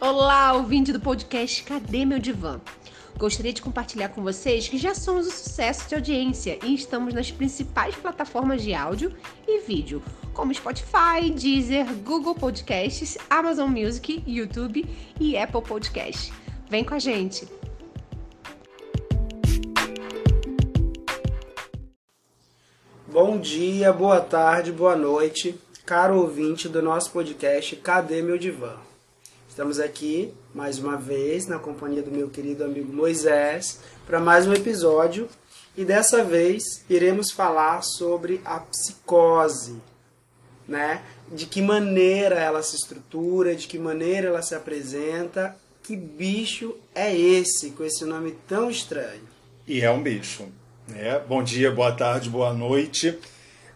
Olá, ouvinte do podcast Cadê Meu Divã? Gostaria de compartilhar com vocês que já somos um sucesso de audiência e estamos nas principais plataformas de áudio e vídeo, como Spotify, Deezer, Google Podcasts, Amazon Music, YouTube e Apple Podcasts. Vem com a gente! Bom dia, boa tarde, boa noite, caro ouvinte do nosso podcast Cadê Meu Divã? Estamos aqui mais uma vez na companhia do meu querido amigo Moisés para mais um episódio e dessa vez iremos falar sobre a psicose, né? De que maneira ela se estrutura, de que maneira ela se apresenta, que bicho é esse com esse nome tão estranho? E é um bicho. Né? Bom dia, boa tarde, boa noite.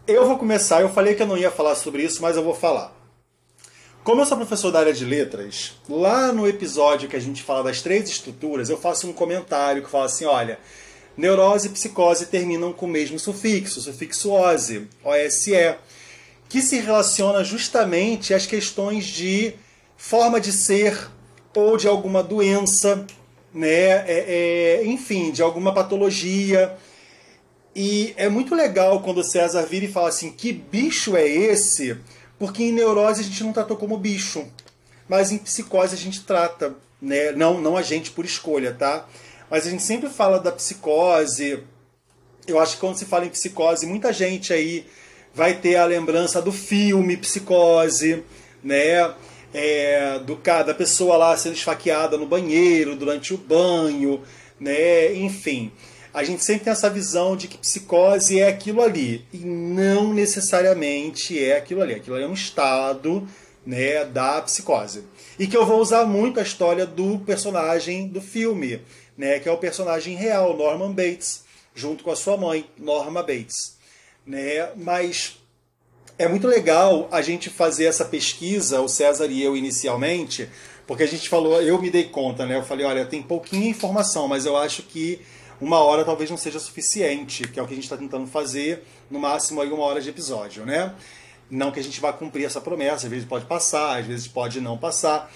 Eu vou começar, eu falei que eu não ia falar sobre isso, mas eu vou falar. Como eu sou professor da área de letras, lá no episódio que a gente fala das três estruturas, eu faço um comentário que fala assim: olha, neurose e psicose terminam com o mesmo sufixo, sufixo ose, OSE, que se relaciona justamente às questões de forma de ser ou de alguma doença, né? É, é, enfim, de alguma patologia. E é muito legal quando o César vira e fala assim: que bicho é esse? Porque em neurose a gente não tratou como bicho, mas em psicose a gente trata, né? Não, não a gente por escolha, tá? Mas a gente sempre fala da psicose. Eu acho que quando se fala em psicose, muita gente aí vai ter a lembrança do filme Psicose, né? É, do da pessoa lá sendo esfaqueada no banheiro durante o banho, né? Enfim a gente sempre tem essa visão de que psicose é aquilo ali. E não necessariamente é aquilo ali. Aquilo ali é um estado né, da psicose. E que eu vou usar muito a história do personagem do filme, né, que é o personagem real, Norman Bates, junto com a sua mãe, Norma Bates. Né? Mas é muito legal a gente fazer essa pesquisa, o César e eu inicialmente, porque a gente falou, eu me dei conta, né? Eu falei, olha, tem pouquinha informação, mas eu acho que uma hora talvez não seja suficiente, que é o que a gente está tentando fazer, no máximo aí uma hora de episódio, né? Não que a gente vá cumprir essa promessa, às vezes pode passar, às vezes pode não passar.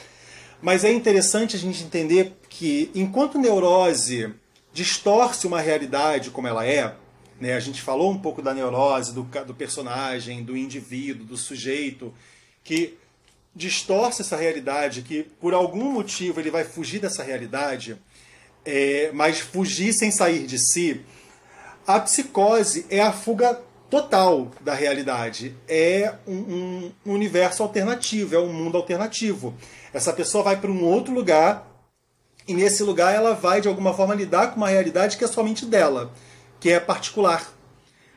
Mas é interessante a gente entender que enquanto neurose distorce uma realidade como ela é, né, a gente falou um pouco da neurose, do, do personagem, do indivíduo, do sujeito, que distorce essa realidade, que por algum motivo ele vai fugir dessa realidade, é, mas fugir sem sair de si, a psicose é a fuga total da realidade. É um, um universo alternativo, é um mundo alternativo. Essa pessoa vai para um outro lugar e nesse lugar ela vai de alguma forma lidar com uma realidade que é somente dela, que é particular.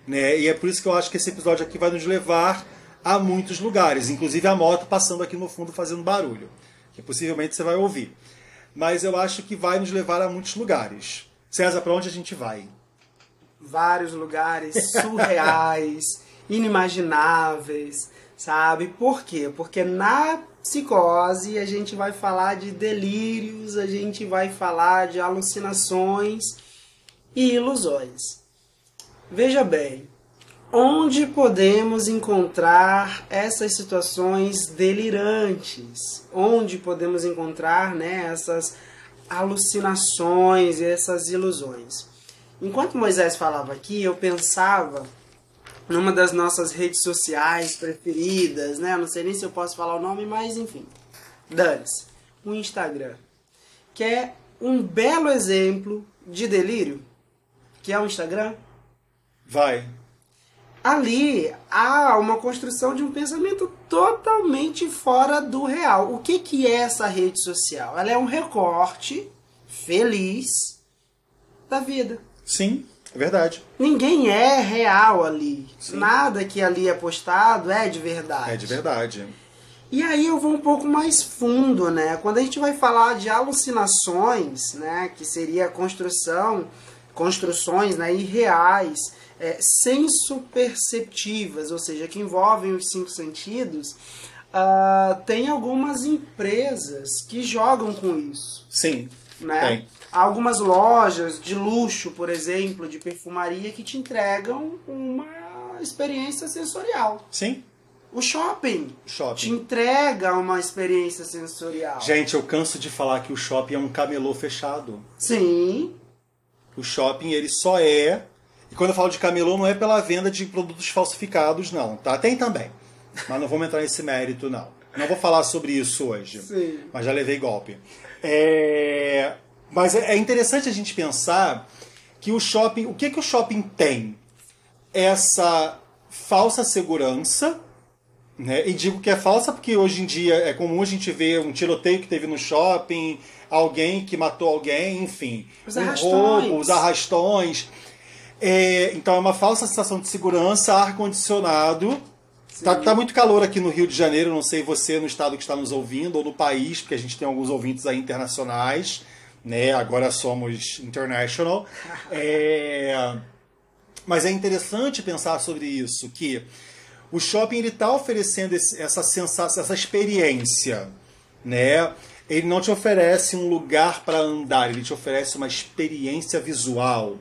Né? E é por isso que eu acho que esse episódio aqui vai nos levar a muitos lugares, inclusive a moto passando aqui no fundo fazendo barulho, que possivelmente você vai ouvir mas eu acho que vai nos levar a muitos lugares. César, para onde a gente vai? Vários lugares surreais, inimagináveis, sabe? Por quê? Porque na psicose a gente vai falar de delírios, a gente vai falar de alucinações e ilusões. Veja bem, Onde podemos encontrar essas situações delirantes? Onde podemos encontrar né, essas alucinações e essas ilusões? Enquanto Moisés falava aqui, eu pensava numa das nossas redes sociais preferidas, né? Não sei nem se eu posso falar o nome, mas enfim. Dane-se. O Instagram. Que é um belo exemplo de delírio. Que é o Instagram. Vai ali há uma construção de um pensamento totalmente fora do real. O que, que é essa rede social? Ela é um recorte feliz da vida. Sim, é verdade. Ninguém é real ali. Sim. Nada que ali é postado é de verdade. É de verdade. E aí eu vou um pouco mais fundo, né? Quando a gente vai falar de alucinações, né, que seria construção, construções, né, irreais é, senso-perceptivas, ou seja, que envolvem os cinco sentidos, uh, tem algumas empresas que jogam com isso. Sim. Né? Tem. Há algumas lojas de luxo, por exemplo, de perfumaria, que te entregam uma experiência sensorial. Sim. O shopping Shopping. te entrega uma experiência sensorial. Gente, eu canso de falar que o shopping é um camelô fechado. Sim, O shopping, ele só é. E quando eu falo de camelô, não é pela venda de produtos falsificados, não, tá? Tem também. Mas não vamos entrar nesse mérito, não. Não vou falar sobre isso hoje. Sim. Mas já levei golpe. É, Mas é é interessante a gente pensar que o shopping. O que, que o shopping tem? Essa falsa segurança. Né? E digo que é falsa porque hoje em dia é comum a gente ver um tiroteio que teve no shopping, alguém que matou alguém, enfim. Os um arrastões. roubo, os arrastões. É, então é uma falsa sensação de segurança, ar-condicionado. Tá, tá muito calor aqui no Rio de Janeiro, não sei você no estado que está nos ouvindo ou no país, porque a gente tem alguns ouvintes aí internacionais, né? Agora somos international. É, mas é interessante pensar sobre isso, que o shopping ele está oferecendo esse- essa sensação, essa experiência, né? Ele não te oferece um lugar para andar, ele te oferece uma experiência visual,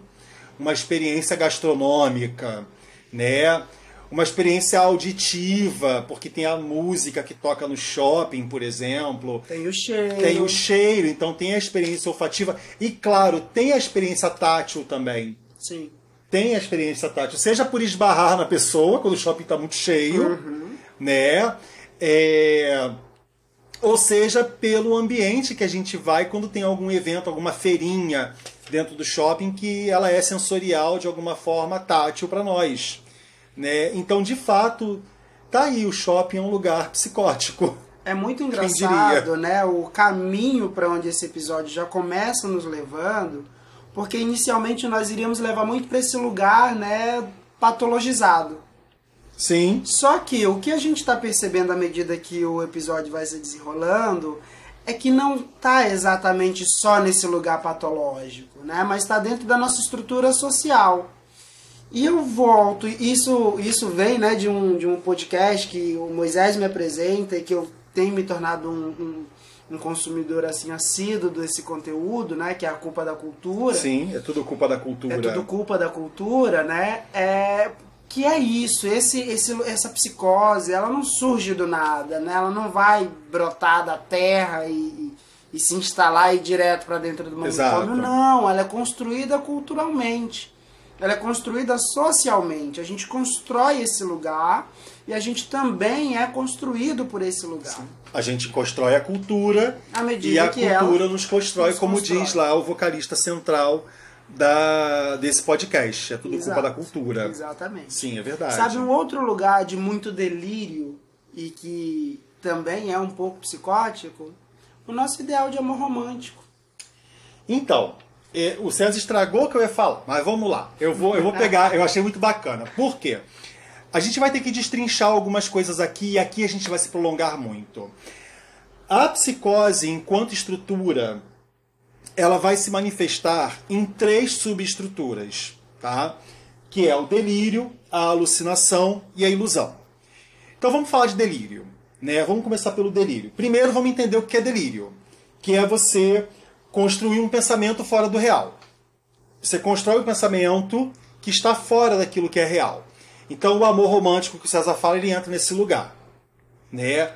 uma experiência gastronômica, né? Uma experiência auditiva, porque tem a música que toca no shopping, por exemplo. tem o cheiro. Tem o cheiro, então tem a experiência olfativa. E claro, tem a experiência tátil também Sim. tem a experiência tátil, seja por esbarrar na pessoa quando o shopping está muito cheio, né? É, ou seja pelo ambiente que a gente vai quando tem algum evento, alguma feirinha dentro do shopping que ela é sensorial de alguma forma tátil para nós, né? Então, de fato, tá aí o shopping é um lugar psicótico. É muito engraçado, né? O caminho para onde esse episódio já começa nos levando, porque inicialmente nós iríamos levar muito para esse lugar, né, patologizado. Sim, Só que o que a gente está percebendo à medida que o episódio vai se desenrolando é que não tá exatamente só nesse lugar patológico, né? Mas está dentro da nossa estrutura social. E eu volto, isso isso vem né, de, um, de um podcast que o Moisés me apresenta e que eu tenho me tornado um, um, um consumidor assim assíduo desse conteúdo, né? Que é a culpa da cultura. sim, é tudo culpa da cultura. É tudo culpa da cultura, né? É que é isso, esse, esse, essa psicose, ela não surge do nada, né? Ela não vai brotar da terra e, e, e se instalar e ir direto para dentro do manicômio. Não, ela é construída culturalmente. Ela é construída socialmente. A gente constrói esse lugar e a gente também é construído por esse lugar. A gente constrói a cultura À medida e a que cultura nos constrói, nos como constrói. diz lá o vocalista central da, desse podcast. É tudo Exato. culpa da cultura. Exatamente. Sim, é verdade. Sabe um outro lugar de muito delírio e que também é um pouco psicótico? O nosso ideal de amor romântico. Então, eh, o César estragou o que eu ia falar, mas vamos lá. Eu vou, eu vou pegar, eu achei muito bacana. Por quê? A gente vai ter que destrinchar algumas coisas aqui e aqui a gente vai se prolongar muito. A psicose, enquanto estrutura, ela vai se manifestar em três subestruturas, tá? Que é o delírio, a alucinação e a ilusão. Então vamos falar de delírio, né? Vamos começar pelo delírio. Primeiro vamos entender o que é delírio, que é você construir um pensamento fora do real. Você constrói um pensamento que está fora daquilo que é real. Então o amor romântico que o César fala, ele entra nesse lugar, né?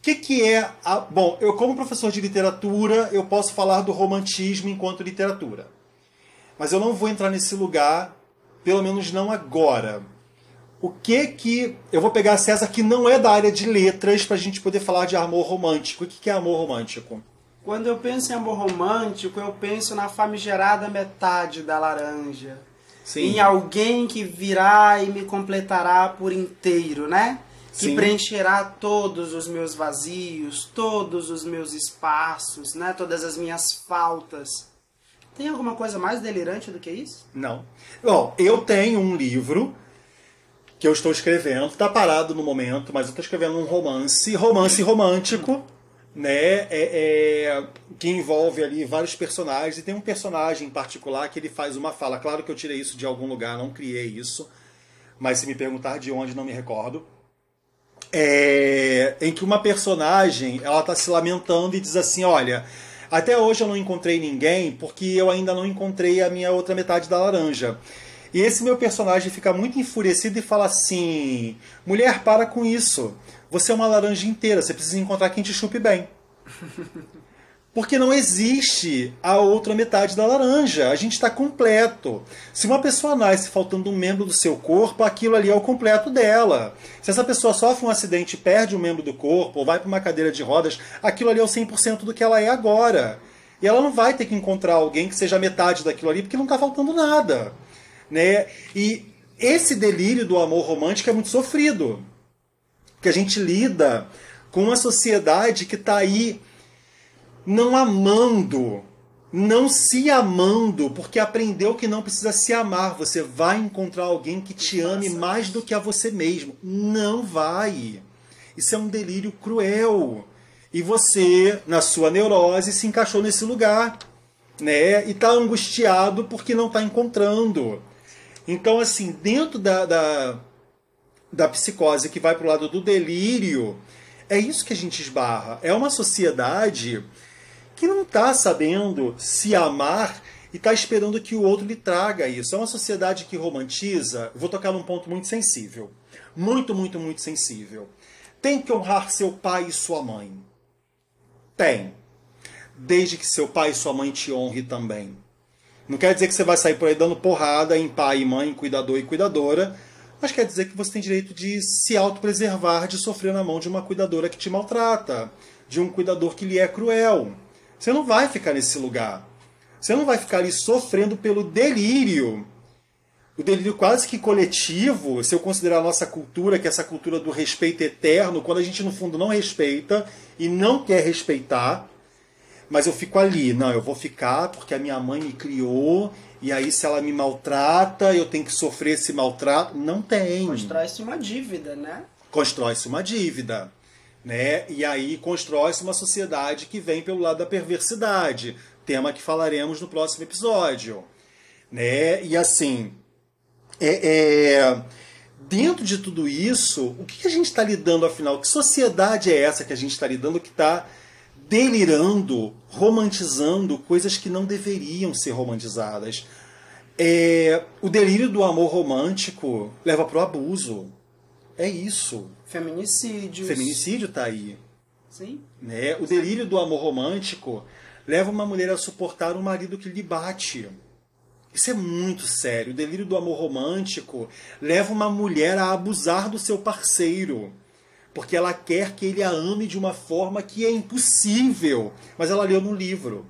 O que, que é a... Bom, eu como professor de literatura, eu posso falar do romantismo enquanto literatura. Mas eu não vou entrar nesse lugar, pelo menos não agora. O que que... Eu vou pegar César que não é da área de letras para a gente poder falar de amor romântico. O que, que é amor romântico? Quando eu penso em amor romântico, eu penso na famigerada metade da laranja. Sim. Em alguém que virá e me completará por inteiro, né? Que Sim. preencherá todos os meus vazios, todos os meus espaços, né? Todas as minhas faltas. Tem alguma coisa mais delirante do que isso? Não. Bom, eu tenho um livro que eu estou escrevendo, está parado no momento, mas eu estou escrevendo um romance, romance romântico, né? É, é, que envolve ali vários personagens, e tem um personagem em particular que ele faz uma fala. Claro que eu tirei isso de algum lugar, não criei isso, mas se me perguntar de onde, não me recordo. É, em que uma personagem ela está se lamentando e diz assim: Olha, até hoje eu não encontrei ninguém porque eu ainda não encontrei a minha outra metade da laranja. E esse meu personagem fica muito enfurecido e fala assim: mulher, para com isso. Você é uma laranja inteira, você precisa encontrar quem te chupe bem. Porque não existe a outra metade da laranja. A gente está completo. Se uma pessoa nasce faltando um membro do seu corpo, aquilo ali é o completo dela. Se essa pessoa sofre um acidente perde um membro do corpo, ou vai para uma cadeira de rodas, aquilo ali é o 100% do que ela é agora. E ela não vai ter que encontrar alguém que seja metade daquilo ali, porque não está faltando nada. Né? E esse delírio do amor romântico é muito sofrido. Porque a gente lida com uma sociedade que está aí não amando, não se amando, porque aprendeu que não precisa se amar. Você vai encontrar alguém que te ame mais do que a você mesmo. Não vai. Isso é um delírio cruel. E você, na sua neurose, se encaixou nesse lugar. Né? E está angustiado porque não está encontrando. Então, assim, dentro da, da, da psicose que vai para o lado do delírio, é isso que a gente esbarra. É uma sociedade que não está sabendo se amar e está esperando que o outro lhe traga isso. É uma sociedade que romantiza. Vou tocar num ponto muito sensível. Muito, muito, muito sensível. Tem que honrar seu pai e sua mãe. Tem. Desde que seu pai e sua mãe te honre também. Não quer dizer que você vai sair por aí dando porrada em pai e mãe, cuidador e cuidadora, mas quer dizer que você tem direito de se autopreservar de sofrer na mão de uma cuidadora que te maltrata, de um cuidador que lhe é cruel. Você não vai ficar nesse lugar. Você não vai ficar ali sofrendo pelo delírio. O delírio quase que coletivo, se eu considerar a nossa cultura, que é essa cultura do respeito eterno, quando a gente no fundo não respeita e não quer respeitar, mas eu fico ali, não, eu vou ficar porque a minha mãe me criou e aí se ela me maltrata, eu tenho que sofrer esse maltrato. Não tem. Constrói-se uma dívida, né? Constrói-se uma dívida né? E aí constrói-se uma sociedade que vem pelo lado da perversidade, tema que falaremos no próximo episódio, né? E assim, é, é dentro de tudo isso, o que a gente está lidando afinal? Que sociedade é essa que a gente está lidando que está delirando, romantizando coisas que não deveriam ser romantizadas? É, o delírio do amor romântico leva para o abuso. É isso. Feminicídios. Feminicídio está aí. Sim. Né? O delírio do amor romântico leva uma mulher a suportar um marido que lhe bate. Isso é muito sério. O delírio do amor romântico leva uma mulher a abusar do seu parceiro. Porque ela quer que ele a ame de uma forma que é impossível. Mas ela leu no livro.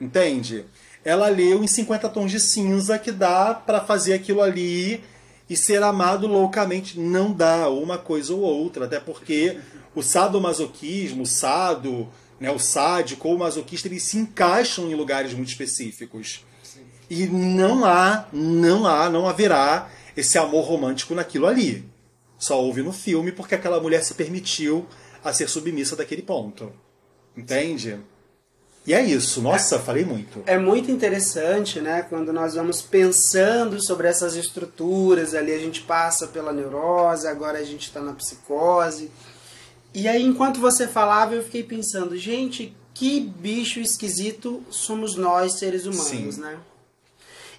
Entende? Ela leu em 50 tons de cinza que dá para fazer aquilo ali e ser amado loucamente não dá uma coisa ou outra, até porque o sadomasoquismo, o sado, né, o sádico ou o masoquista, eles se encaixam em lugares muito específicos. Sim. E não há, não há, não haverá esse amor romântico naquilo ali. Só houve no filme porque aquela mulher se permitiu a ser submissa daquele ponto. Entende? E é isso, nossa, é, falei muito. É muito interessante, né? Quando nós vamos pensando sobre essas estruturas, ali a gente passa pela neurose, agora a gente está na psicose. E aí, enquanto você falava, eu fiquei pensando, gente, que bicho esquisito somos nós, seres humanos, Sim. né?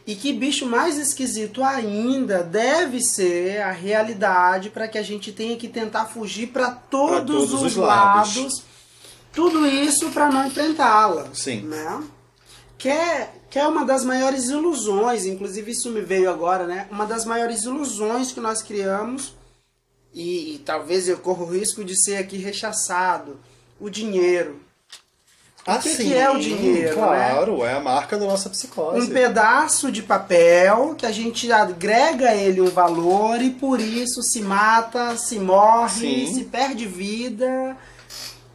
E que bicho mais esquisito ainda deve ser a realidade para que a gente tenha que tentar fugir para todos, todos, os, os lados, lados tudo isso para não enfrentá-la. Sim. Né? Que é, que é uma das maiores ilusões, inclusive isso me veio agora, né? Uma das maiores ilusões que nós criamos, e, e talvez eu corra o risco de ser aqui rechaçado: o dinheiro. O ah, que, sim, que é o dinheiro? Né? Claro, né? é a marca da nossa psicose. Um pedaço de papel que a gente agrega ele um valor e por isso se mata, se morre, sim. se perde vida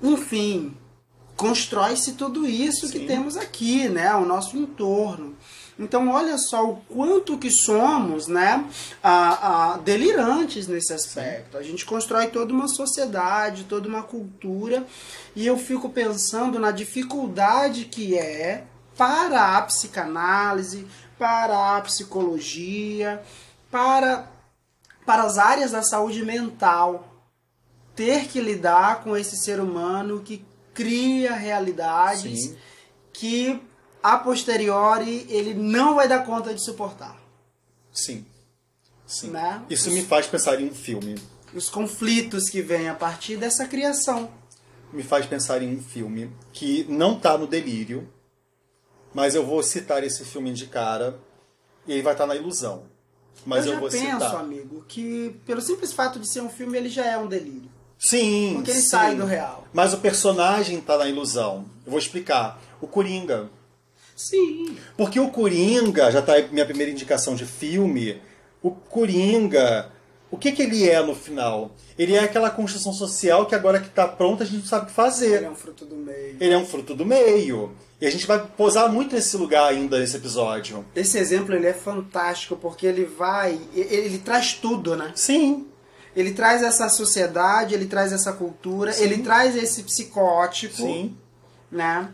enfim, constrói-se tudo isso Sim. que temos aqui, né? O nosso entorno. Então, olha só o quanto que somos né, a, a, delirantes nesse aspecto. A gente constrói toda uma sociedade, toda uma cultura, e eu fico pensando na dificuldade que é para a psicanálise, para a psicologia, para, para as áreas da saúde mental, ter que lidar com esse ser humano que cria realidades Sim. que a posteriori ele não vai dar conta de suportar. Sim. Sim. Né? Isso Os- me faz pensar em um filme. Os conflitos que vêm a partir dessa criação. Me faz pensar em um filme que não tá no delírio, mas eu vou citar esse filme de cara e ele vai estar na ilusão. Mas eu, eu já vou penso, citar. amigo, que pelo simples fato de ser um filme, ele já é um delírio. Sim. Porque ele sim. sai do real. Mas o personagem tá na ilusão. Eu vou explicar. O Coringa. Sim. Porque o Coringa, já tá aí minha primeira indicação de filme, o Coringa, o que que ele é no final? Ele é aquela construção social que agora que tá pronta a gente não sabe o que fazer. Ele é um fruto do meio. Ele é um fruto do meio. E a gente vai posar muito nesse lugar ainda nesse episódio. Esse exemplo ele é fantástico porque ele vai, ele, ele traz tudo, né? Sim, Ele traz essa sociedade, ele traz essa cultura, Sim. ele traz esse psicótipo, sim, né?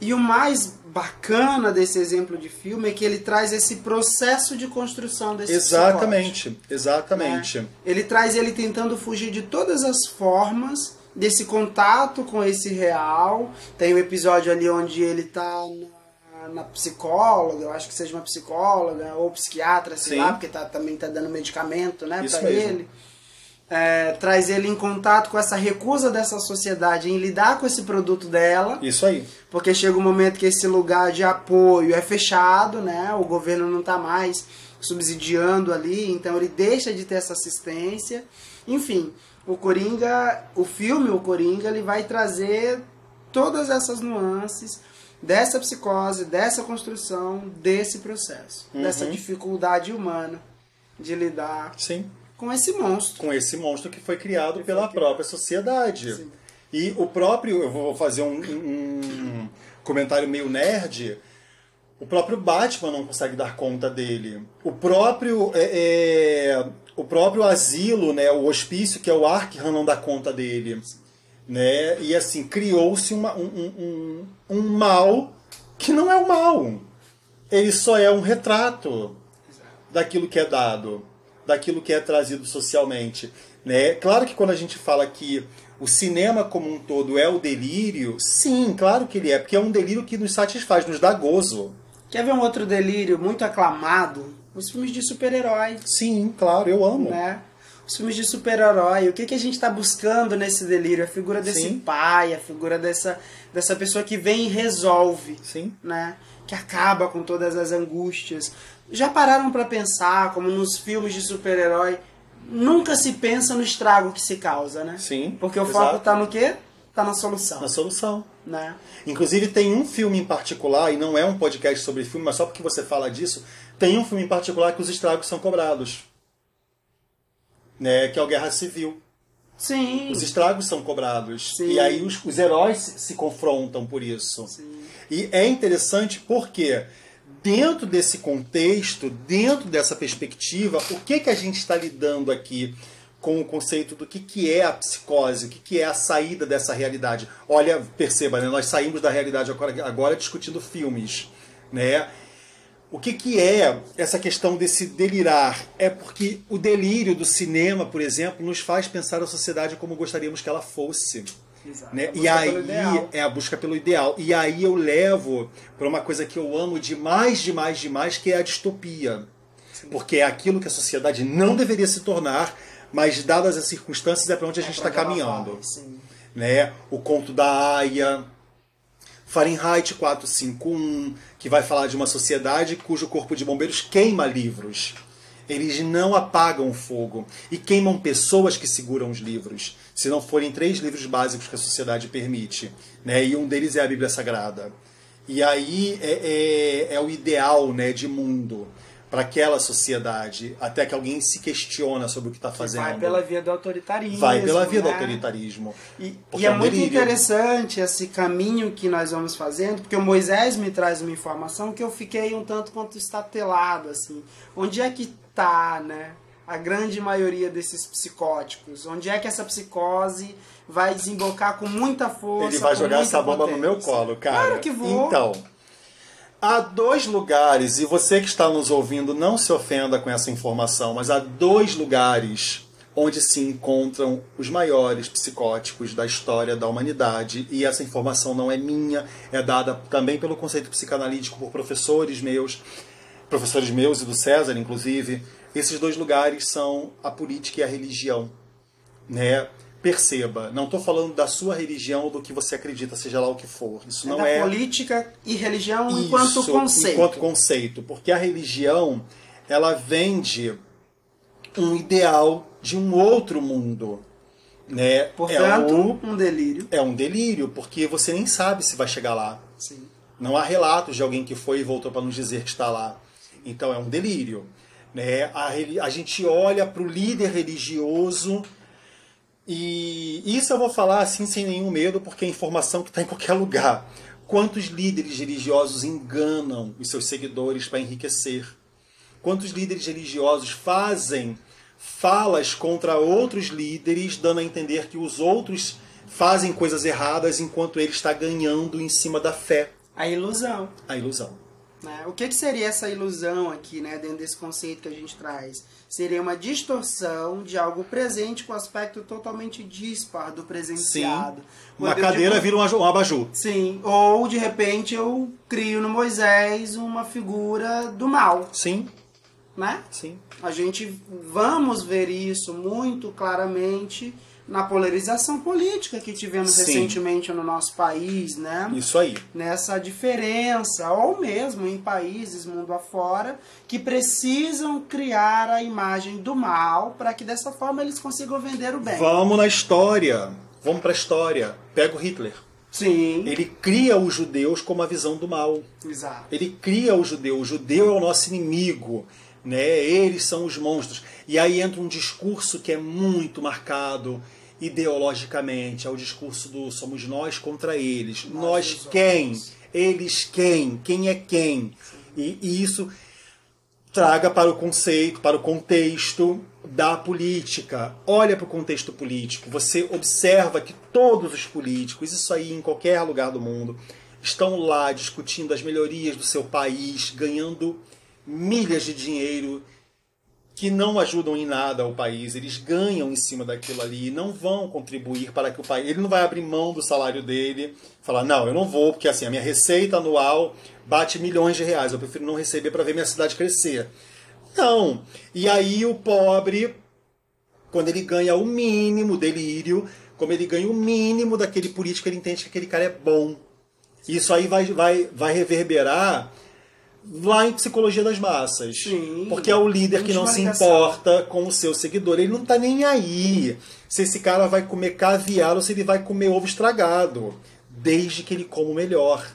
E o mais bacana desse exemplo de filme é que ele traz esse processo de construção desse exatamente, psicótipo, exatamente. né? Ele traz ele tentando fugir de todas as formas desse contato com esse real. Tem um episódio ali onde ele tá na, na psicóloga, eu acho que seja uma psicóloga ou psiquiatra, sei Sim. lá, porque tá, também tá dando medicamento, né, para ele. É, traz ele em contato com essa recusa dessa sociedade em lidar com esse produto dela, Isso aí. porque chega um momento que esse lugar de apoio é fechado, né? O governo não está mais subsidiando ali, então ele deixa de ter essa assistência. Enfim, o Coringa, o filme O Coringa, ele vai trazer todas essas nuances dessa psicose, dessa construção, desse processo, dessa dificuldade humana de lidar Sim. Com esse monstro. com esse monstro que foi criado foi pela criado. própria sociedade. Sim. E o próprio, eu vou fazer um, um comentário meio nerd, o próprio Batman não consegue dar conta dele. O próprio, é, é, o próprio asilo, né, o hospício, que é o Arkham, não dá conta dele. Né? E assim, criou-se um, um, um, um mal que não é o mal. Ele só é um retrato daquilo que é dado, daquilo que é trazido socialmente. Né? Claro que quando a gente fala que o cinema como um todo é o delírio, sim, claro que ele é, porque é um delírio que nos satisfaz, nos dá gozo. Quer ver um outro delírio muito aclamado? Os filmes de super-herói. Sim, claro, eu amo. né? Os filmes de super-herói, o que, que a gente está buscando nesse delírio? A figura desse Sim. pai, a figura dessa, dessa pessoa que vem e resolve, Sim. né? Que acaba com todas as angústias. Já pararam para pensar como nos filmes de super-herói nunca se pensa no estrago que se causa, né? Sim, Porque o exato. foco tá no quê? Tá na solução, Na solução. né? Inclusive tem um filme em particular, e não é um podcast sobre filme, mas só porque você fala disso, tem um filme em particular que os estragos são cobrados. Né, que é o Guerra Civil. Sim. Os estragos são cobrados. Sim. E aí os, os heróis se, se confrontam por isso. Sim. E é interessante porque, dentro desse contexto, dentro dessa perspectiva, o que, que a gente está lidando aqui com o conceito do que, que é a psicose, o que, que é a saída dessa realidade? Olha, perceba, né, nós saímos da realidade agora, agora discutindo filmes. Né? O que, que é essa questão desse delirar? É porque o delírio do cinema, por exemplo, nos faz pensar a sociedade como gostaríamos que ela fosse. Exato. Né? E aí é a busca pelo ideal. E aí eu levo para uma coisa que eu amo demais, demais, demais, que é a distopia. Porque é aquilo que a sociedade não deveria se tornar, mas dadas as circunstâncias é para onde a gente está caminhando. Sim. Né? O conto da Aya, Fahrenheit 451, que vai falar de uma sociedade cujo corpo de bombeiros queima livros. Eles não apagam o fogo e queimam pessoas que seguram os livros, se não forem três livros básicos que a sociedade permite. Né? E um deles é a Bíblia Sagrada. E aí é, é, é o ideal né, de mundo para aquela sociedade, até que alguém se questiona sobre o que está fazendo. Vai pela via do autoritarismo. Vai pela via do né? autoritarismo. E, e é um muito interessante esse caminho que nós vamos fazendo, porque o Moisés me traz uma informação que eu fiquei um tanto quanto estatelado, assim. Onde é que tá, né? A grande maioria desses psicóticos. Onde é que essa psicose vai desembocar com muita força? Ele vai jogar essa bomba no meu colo, cara. Claro que vou. Então, há dois lugares, e você que está nos ouvindo, não se ofenda com essa informação, mas há dois lugares onde se encontram os maiores psicóticos da história da humanidade, e essa informação não é minha, é dada também pelo conceito psicanalítico por professores meus. professores meus e do César, inclusive, esses dois lugares são a política e a religião. Né? Perceba, não estou falando da sua religião ou do que você acredita, seja lá o que for. Isso É não é política e religião enquanto isso, conceito. Enquanto conceito, porque a religião ela vende um ideal de um outro mundo, né? Portanto, é, o- um delírio. é um delírio, porque você nem sabe se vai chegar lá. Sim. Não há relatos de alguém que foi e voltou para nos dizer que está lá. Então é um delírio. Né? A, a gente olha para o líder religioso e isso eu vou falar assim sem nenhum medo, porque é informação que está em qualquer lugar. Quantos líderes religiosos enganam os seus seguidores para enriquecer? Quantos líderes religiosos fazem falas contra outros líderes, dando a entender que os outros fazem coisas erradas enquanto ele está ganhando em cima da fé? A ilusão. A ilusão. Né? O que, que seria essa ilusão aqui, né, dentro desse conceito que a gente traz? Seria uma distorção de algo presente com aspecto totalmente dispar do presenciado. Uma Quando eu cadeira digo- vira um um abajur. Sim, ou de repente eu crio no Moisés uma figura do mal, Sim, né? sim. A gente vamos ver isso muito claramente na polarização política que tivemos Sim. recentemente no nosso país, né? Isso aí. Nessa diferença, ou mesmo em países mundo afora, que precisam criar a imagem do mal para que dessa forma eles consigam vender o bem. Vamos na história. Vamos para a história. Pega o Hitler. Sim, Ele cria os judeus como a visão do mal. exato. Ele cria o judeu. O judeu é o nosso inimigo. Né? Eles são os monstros. E aí entra um discurso que é muito marcado ideologicamente. É o discurso do somos nós contra eles. Nós Nós, quem? Eles quem? Quem é quem? E, e isso traga para o conceito, para o contexto da política. Olha para o contexto político. Você observa que todos os políticos, isso aí em qualquer lugar do mundo, estão lá discutindo as melhorias do seu país, ganhando milhas de dinheiro que não ajudam em nada ao país. Eles ganham em cima daquilo ali e não vão contribuir para que o país. Ele não vai abrir mão do salário dele, falar, não, eu não vou, porque assim, a minha receita anual bate milhões de reais. Eu prefiro não receber para ver minha cidade crescer. Não. E aí o pobre, quando ele ganha o mínimo, delírio, como ele ganha o mínimo daquele político, ele entende que aquele cara é bom. Isso aí vai, vai, vai reverberar lá em psicologia das massas. Sim. Porque é o líder que não se importa com o seu seguidor. Ele não tá nem aí se esse cara vai comer caviar ou se ele vai comer ovo estragado, desde que ele coma o melhor.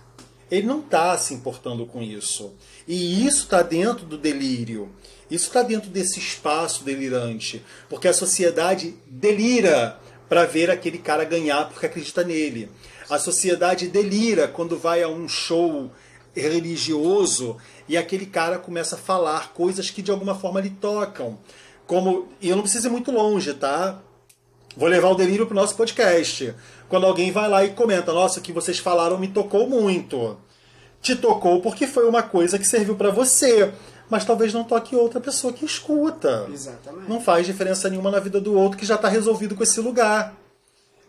Ele não tá se importando com isso. E isso está dentro do delírio. Isso está dentro desse espaço delirante. Porque a sociedade delira para ver aquele cara ganhar porque acredita nele. A sociedade delira quando vai a um show religioso e aquele cara começa a falar coisas que de alguma forma lhe tocam. Como, e eu não preciso ir muito longe, tá? Vou levar o delírio pro nosso podcast. Quando alguém vai lá e comenta, nossa, o que vocês falaram me tocou muito. Te tocou porque foi uma coisa que serviu para você, mas talvez não toque outra pessoa que escuta. Exatamente. Não faz diferença nenhuma na vida do outro que já está resolvido com esse lugar.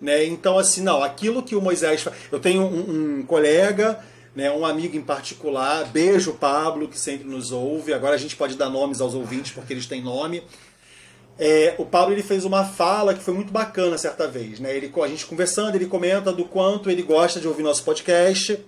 Né? Então, assim, não, aquilo que o Moisés. Eu tenho um, um colega, né, um amigo em particular, beijo Pablo, que sempre nos ouve. Agora a gente pode dar nomes aos ouvintes porque eles têm nome. É, o Pablo ele fez uma fala que foi muito bacana certa vez. Né? Ele, a gente conversando, ele comenta do quanto ele gosta de ouvir nosso podcast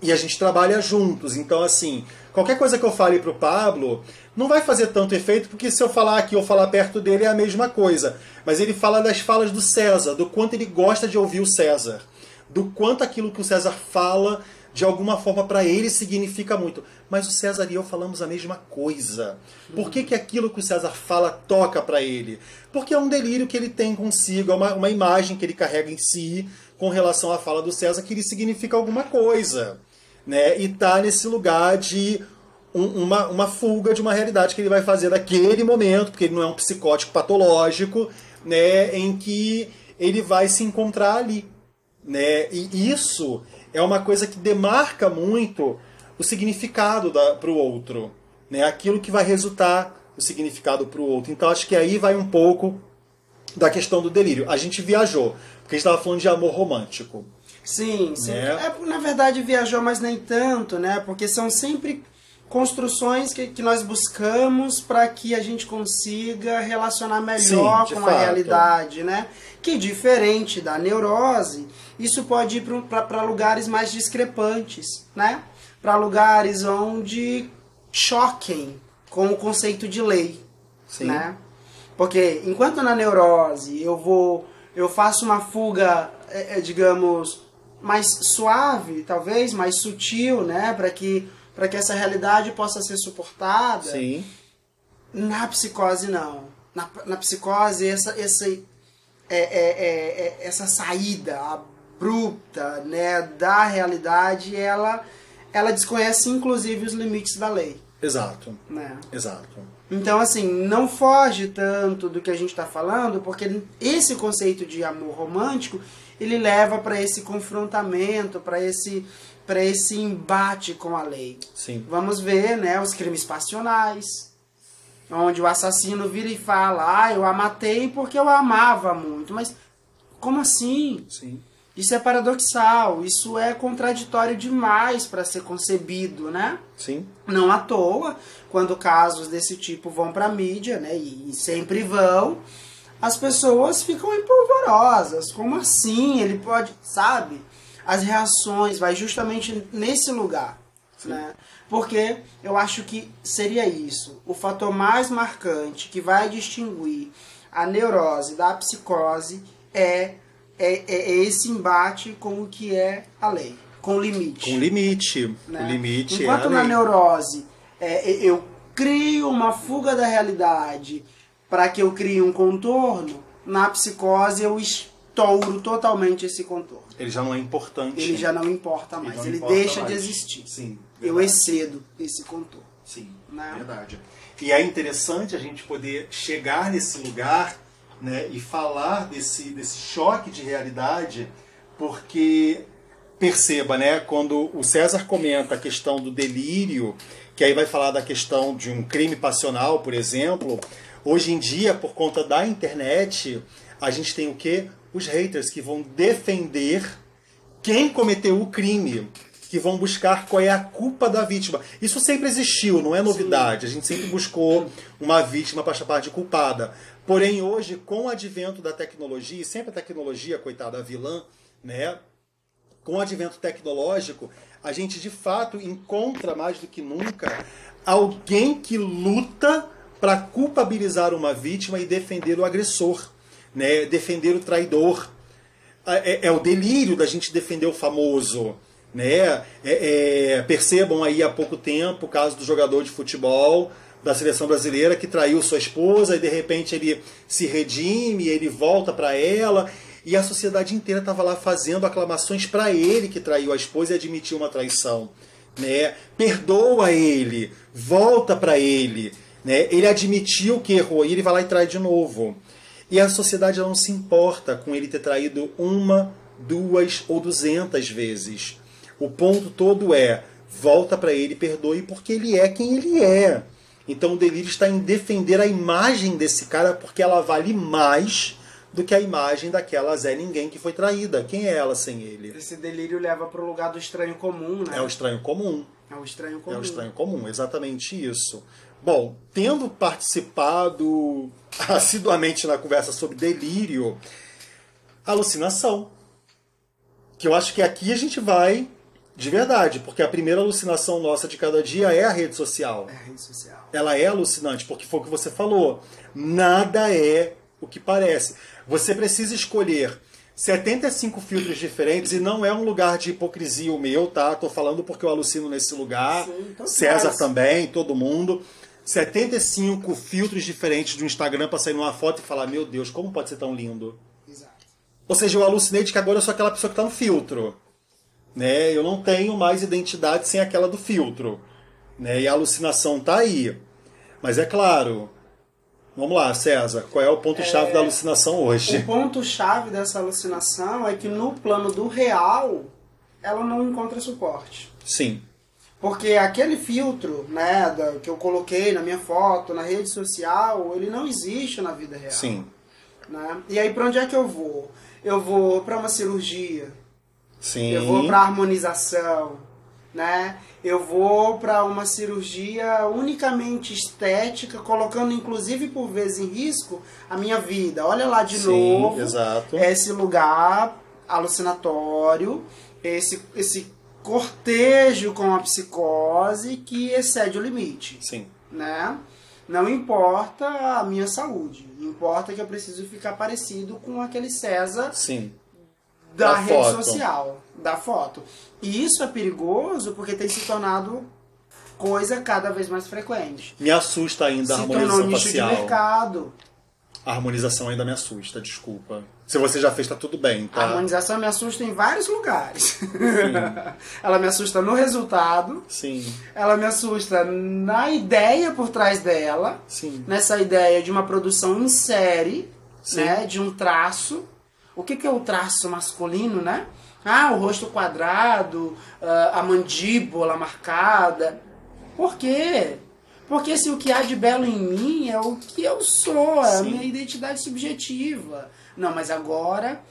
e a gente trabalha juntos. Então, assim, qualquer coisa que eu fale pro Pablo não vai fazer tanto efeito, porque se eu falar aqui ou falar perto dele é a mesma coisa. Mas ele fala das falas do César, do quanto ele gosta de ouvir o César, do quanto aquilo que o César fala de alguma forma para ele significa muito. Mas o César e eu falamos a mesma coisa. Por que, que aquilo que o César fala toca para ele? Porque é um delírio que ele tem consigo, é uma, uma imagem que ele carrega em si com relação à fala do César que ele significa alguma coisa. Né? E tá nesse lugar de um- uma, uma fuga de uma realidade que ele vai fazer naquele momento, porque ele não é um psicótico patológico, né? em que ele vai se encontrar ali. Né? E isso é uma coisa que demarca muito o significado para o outro. Né? Aquilo que vai resultar o significado para o outro. Então acho que aí vai um pouco da questão do delírio. A gente viajou, porque a gente estava falando de amor romântico. Sim, sim. Né? É, na verdade, viajou, mas nem tanto, né? Porque são sempre construções que, que nós buscamos para que a gente consiga relacionar melhor Sim, com de a fato. realidade, né? Que diferente da neurose, isso pode ir para lugares mais discrepantes, né? Para lugares onde choquem com o conceito de lei, Sim. né? Porque enquanto na neurose eu vou, eu faço uma fuga, é, é, digamos, mais suave, talvez, mais sutil, né, para que para que essa realidade possa ser suportada. Sim. Na psicose não. Na, na psicose essa essa é, é, é, é- essa saída abrupta, né, da realidade, ela ela desconhece inclusive os limites da lei, Exato. né? Exato. Então, assim, não foge tanto do que a gente está falando, porque esse conceito de amor romântico ele leva para esse confrontamento, para esse, para esse embate com a lei. Sim. Vamos ver, né, os crimes passionais, onde o assassino vira e fala: Ah, eu a matei porque eu a amava muito. Mas como assim? Sim. Isso é paradoxal, isso é contraditório demais para ser concebido, né? Sim. Não à toa, quando casos desse tipo vão para mídia, né, e, e sempre vão, as pessoas ficam empolvorosas. Como assim? Ele pode, sabe? As reações vai justamente nesse lugar, né? Porque eu acho que seria isso, o fator mais marcante que vai distinguir a neurose da psicose é é, é- é esse embate com o que é a lei, com o limite Com limite. né? O limite Enquanto é a na lei. neurose é, é, eu crio uma fuga da realidade para que eu crie um contorno, na psicose eu estouro totalmente esse contorno. Ele já não é importante. Ele já não importa mais, não ele importa deixa mais. de existir. Sim. Eu excedo esse contorno. Sim, Né? verdade. E é interessante a gente poder chegar nesse lugar né, e falar desse, desse choque de realidade, porque perceba, né, quando o César comenta a questão do delírio, que aí vai falar da questão de um crime passional, por exemplo, hoje em dia, por conta da internet, a gente tem o quê? Os haters que vão defender quem cometeu o crime, que vão buscar qual é a culpa da vítima. Isso sempre existiu, não é novidade. A gente sempre buscou uma vítima para chamar de culpada. Porém, hoje, com o advento da tecnologia, e sempre a tecnologia, coitada, a vilã, né? Com o advento tecnológico, a gente de fato encontra mais do que nunca alguém que luta para culpabilizar uma vítima e defender o agressor, né? defender o traidor é, é o delírio da gente defender o famoso. Né? É- é, percebam aí há pouco tempo o caso do jogador de futebol da seleção brasileira que traiu sua esposa e de repente ele se redime, ele volta para ela e a sociedade inteira estava lá fazendo aclamações para ele que traiu a esposa e admitiu uma traição. Né? Perdoa ele, volta para ele. Né? Ele admitiu que errou e ele vai lá e trai de novo. E a sociedade não se importa com ele ter traído uma, duas ou duzentas vezes. O ponto todo é volta para ele, perdoe, porque ele é quem ele é. Então o delírio está em defender a imagem desse cara, porque ela vale mais do que a imagem daquela Zé Ninguém que foi traída. Quem é ela sem ele? Esse delírio leva para o lugar do estranho comum, né? É o estranho comum. É o estranho comum. É o estranho comum, exatamente isso. Bom, tendo participado assiduamente na conversa sobre delírio, alucinação. Que eu acho que aqui a gente vai de verdade, porque a primeira alucinação nossa de cada dia é a rede social. É a rede social. Ela é alucinante, porque foi o que você falou. Nada é o que parece. Você precisa escolher 75 filtros diferentes e não é um lugar de hipocrisia o meu, tá? Tô falando porque eu alucino nesse lugar. Sim, então César também, todo mundo. 75 filtros diferentes do Instagram pra sair numa foto e falar: Meu Deus, como pode ser tão lindo? Exato. Ou seja, eu alucinei de que agora eu sou aquela pessoa que tá no filtro. Né? Eu não tenho mais identidade sem aquela do filtro. Né? E a alucinação tá aí. Mas é claro. Vamos lá, César. Qual é o ponto-chave da alucinação hoje? O ponto-chave dessa alucinação é que no plano do real, ela não encontra suporte. Sim. Porque aquele filtro, né, da- que eu coloquei na minha foto, na rede social, ele não existe na vida real. Sim. Né? E aí, pra onde é que eu vou? Eu vou pra uma cirurgia, Sim. eu vou pra harmonização, né? Eu vou para uma cirurgia unicamente estética, colocando inclusive por vezes em risco a minha vida. Olha lá de Sim, novo exato. esse lugar alucinatório, esse, esse cortejo com a psicose que excede o limite, Sim. né? Não importa a minha saúde, importa que eu preciso ficar parecido com aquele César Sim. da, Da rede foto. social, da foto. E isso é perigoso porque tem se tornado coisa cada vez mais frequente. Me assusta ainda a se tornou harmonização nicho de facial. mercado. A harmonização ainda me assusta, desculpa. Se você já fez, tá tudo bem, A tá? harmonização me assusta em vários lugares. ela me assusta no resultado, Sim, ela me assusta na ideia por trás dela, sim. nessa ideia de uma produção em série, Sim. né, de um traço. O que, que é o traço masculino, né? Ah, o rosto quadrado, ah, a mandíbula marcada. Por quê? Porque se o que há de belo em mim é o que eu sou, é a minha identidade subjetiva. Não, mas agora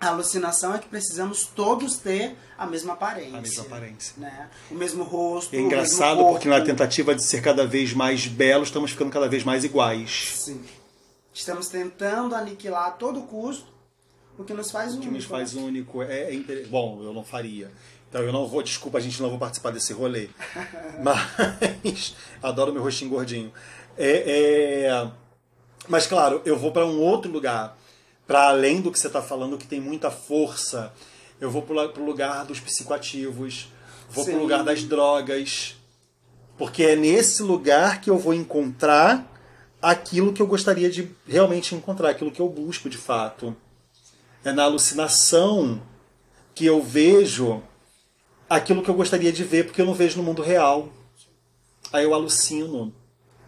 a alucinação é que precisamos todos ter a mesma aparência. A mesma aparência. Né? O mesmo rosto. É o engraçado porque na tentativa de ser cada vez mais belos, estamos ficando cada vez mais iguais. Sim. Estamos tentando aniquilar a todo custo o que nos faz O que único. nos faz né? único é, é Bom, eu não faria. Então eu não vou, desculpa, a gente não vou participar desse rolê. Mas adoro meu rostinho gordinho. É, é, Mas claro, eu vou para um outro lugar, para além do que você está falando, que tem muita força. Eu vou para o lugar dos psicoativos, vou para o lugar das drogas, porque é nesse lugar que eu vou encontrar aquilo que eu gostaria de realmente encontrar, aquilo que eu busco de fato. É na alucinação que eu vejo aquilo que eu gostaria de ver, porque eu não vejo no mundo real. Aí eu alucino.